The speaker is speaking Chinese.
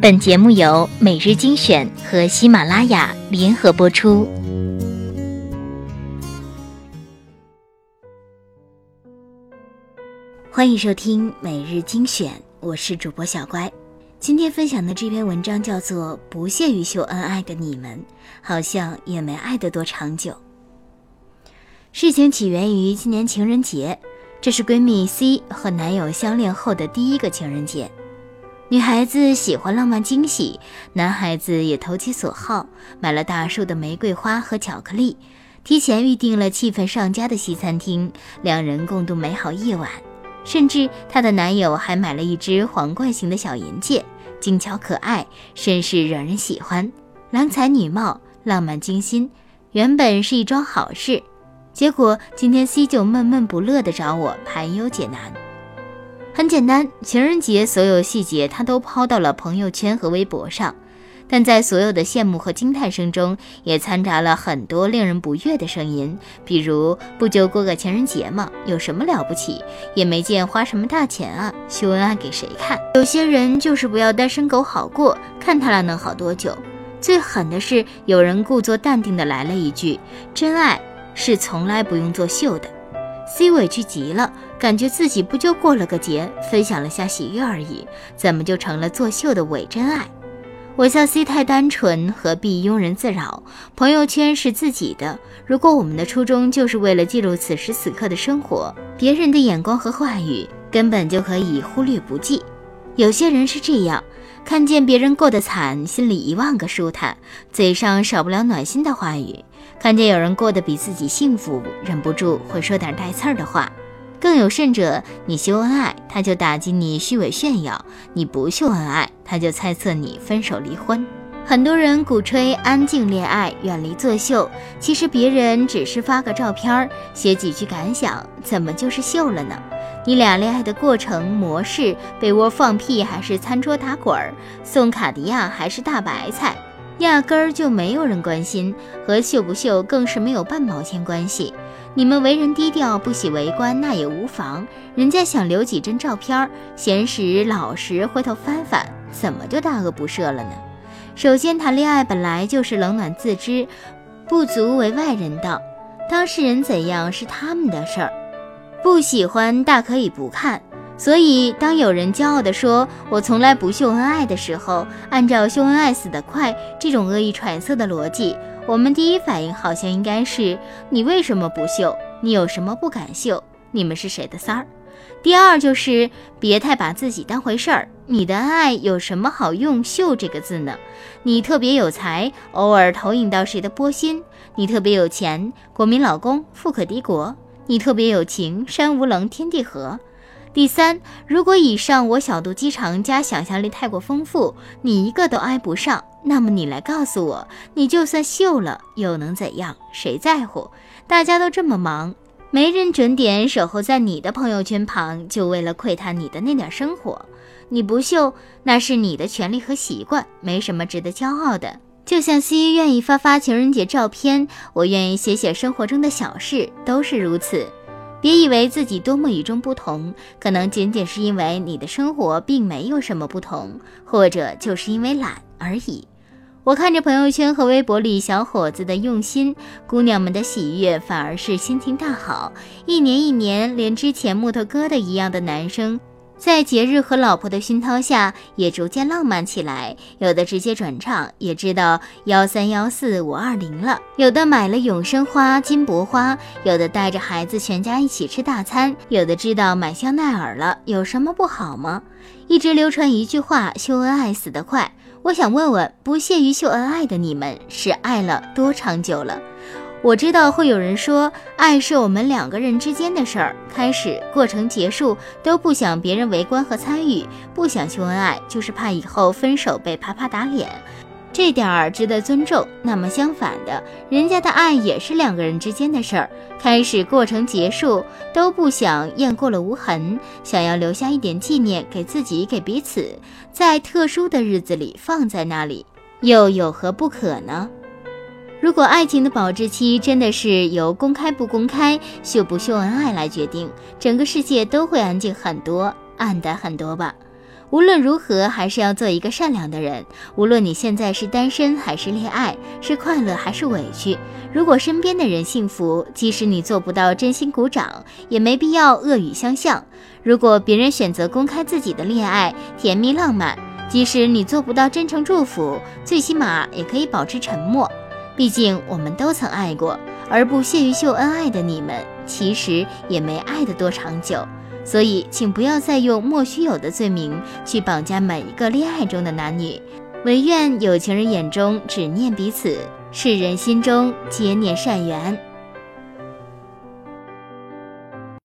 本节目由每日精选和喜马拉雅联合播出。欢迎收听每日精选，我是主播小乖。今天分享的这篇文章叫做《不屑于秀恩爱的你们，好像也没爱得多长久》。事情起源于今年情人节，这是闺蜜 C 和男友相恋后的第一个情人节。女孩子喜欢浪漫惊喜，男孩子也投其所好，买了大束的玫瑰花和巧克力，提前预定了气氛上佳的西餐厅，两人共度美好夜晚。甚至她的男友还买了一只皇冠型的小银戒，精巧可爱，甚是惹人喜欢。郎才女貌，浪漫精心，原本是一桩好事，结果今天 C 就闷闷不乐地找我排忧解难。很简单，情人节所有细节他都抛到了朋友圈和微博上，但在所有的羡慕和惊叹声中，也掺杂了很多令人不悦的声音，比如不就过个情人节吗？有什么了不起？也没见花什么大钱啊，秀恩爱给谁看？有些人就是不要单身狗好过，看他俩能好多久？最狠的是，有人故作淡定的来了一句：“真爱是从来不用作秀的。” C 委屈极了，感觉自己不就过了个节，分享了下喜悦而已，怎么就成了作秀的伪真爱？我笑 C 太单纯，何必庸人自扰？朋友圈是自己的，如果我们的初衷就是为了记录此时此刻的生活，别人的眼光和话语根本就可以忽略不计。有些人是这样，看见别人过得惨，心里一万个舒坦，嘴上少不了暖心的话语。看见有人过得比自己幸福，忍不住会说点带刺儿的话。更有甚者，你秀恩爱，他就打击你虚伪炫耀；你不秀恩爱，他就猜测你分手离婚。很多人鼓吹安静恋爱，远离作秀，其实别人只是发个照片，写几句感想，怎么就是秀了呢？你俩恋爱的过程模式，被窝放屁还是餐桌打滚儿，送卡地亚还是大白菜？压根儿就没有人关心，和秀不秀更是没有半毛钱关系。你们为人低调，不喜围观，那也无妨。人家想留几帧照片，闲时老实，回头翻翻，怎么就大恶不赦了呢？首先，谈恋爱本来就是冷暖自知，不足为外人道。当事人怎样是他们的事儿，不喜欢大可以不看。所以，当有人骄傲地说“我从来不秀恩爱”的时候，按照“秀恩爱死得快”这种恶意揣测的逻辑，我们第一反应好像应该是：你为什么不秀？你有什么不敢秀？你们是谁的三儿？第二就是别太把自己当回事儿。你的恩爱有什么好用“秀”这个字呢？你特别有才，偶尔投影到谁的波心；你特别有钱，国民老公富可敌国；你特别有情，山无棱，天地合。第三，如果以上我小肚鸡肠加想象力太过丰富，你一个都挨不上，那么你来告诉我，你就算秀了又能怎样？谁在乎？大家都这么忙，没人准点守候在你的朋友圈旁，就为了窥探你的那点生活。你不秀，那是你的权利和习惯，没什么值得骄傲的。就像 C 愿意发发情人节照片，我愿意写写生活中的小事，都是如此。别以为自己多么与众不同，可能仅仅是因为你的生活并没有什么不同，或者就是因为懒而已。我看着朋友圈和微博里小伙子的用心，姑娘们的喜悦，反而是心情大好。一年一年，连之前木头疙瘩一样的男生。在节日和老婆的熏陶下，也逐渐浪漫起来。有的直接转账，也知道幺三幺四五二零了；有的买了永生花、金箔花；有的带着孩子全家一起吃大餐；有的知道买香奈儿了。有什么不好吗？一直流传一句话：秀恩爱死得快。我想问问，不屑于秀恩爱的你们，是爱了多长久了？我知道会有人说，爱是我们两个人之间的事儿，开始、过程、结束都不想别人围观和参与，不想秀恩爱，就是怕以后分手被啪啪打脸，这点儿值得尊重。那么相反的，人家的爱也是两个人之间的事儿，开始、过程、结束都不想雁过了无痕，想要留下一点纪念给自己、给彼此，在特殊的日子里放在那里，又有何不可呢？如果爱情的保质期真的是由公开不公开、秀不秀恩爱来决定，整个世界都会安静很多、暗淡很多吧。无论如何，还是要做一个善良的人。无论你现在是单身还是恋爱，是快乐还是委屈，如果身边的人幸福，即使你做不到真心鼓掌，也没必要恶语相向。如果别人选择公开自己的恋爱，甜蜜浪漫，即使你做不到真诚祝福，最起码也可以保持沉默。毕竟我们都曾爱过，而不屑于秀恩爱的你们，其实也没爱得多长久。所以，请不要再用莫须有的罪名去绑架每一个恋爱中的男女。唯愿有情人眼中只念彼此，世人心中皆念善缘。